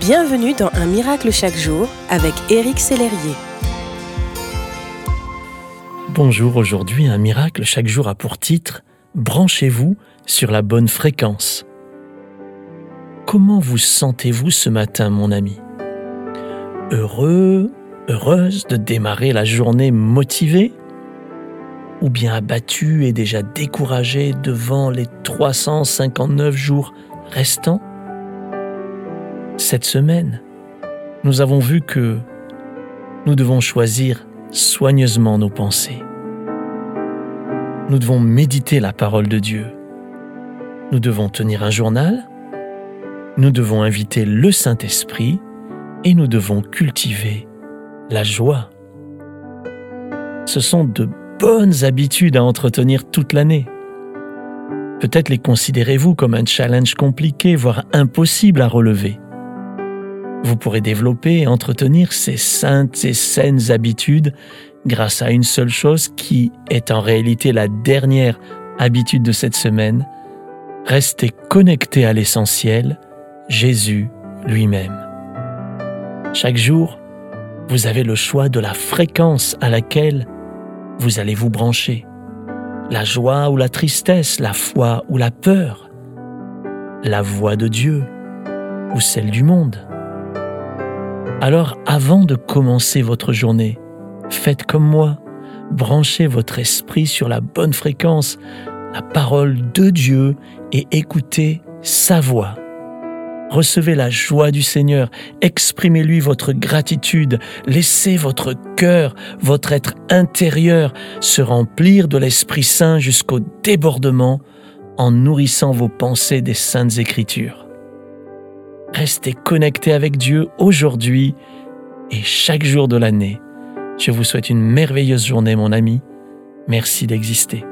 Bienvenue dans Un miracle chaque jour avec Éric Sellerier. Bonjour, aujourd'hui Un miracle chaque jour a pour titre Branchez-vous sur la bonne fréquence. Comment vous sentez-vous ce matin, mon ami? Heureux, heureuse de démarrer la journée motivée? Ou bien abattu et déjà découragé devant les 359 jours restants? Cette semaine, nous avons vu que nous devons choisir soigneusement nos pensées. Nous devons méditer la parole de Dieu. Nous devons tenir un journal. Nous devons inviter le Saint-Esprit et nous devons cultiver la joie. Ce sont de bonnes habitudes à entretenir toute l'année. Peut-être les considérez-vous comme un challenge compliqué, voire impossible à relever. Vous pourrez développer et entretenir ces saintes et saines habitudes grâce à une seule chose qui est en réalité la dernière habitude de cette semaine, rester connecté à l'essentiel, Jésus lui-même. Chaque jour, vous avez le choix de la fréquence à laquelle vous allez vous brancher. La joie ou la tristesse, la foi ou la peur, la voix de Dieu ou celle du monde. Alors avant de commencer votre journée, faites comme moi, branchez votre esprit sur la bonne fréquence, la parole de Dieu et écoutez sa voix. Recevez la joie du Seigneur, exprimez-lui votre gratitude, laissez votre cœur, votre être intérieur se remplir de l'Esprit Saint jusqu'au débordement en nourrissant vos pensées des saintes écritures. Restez connectés avec Dieu aujourd'hui et chaque jour de l'année. Je vous souhaite une merveilleuse journée, mon ami. Merci d'exister.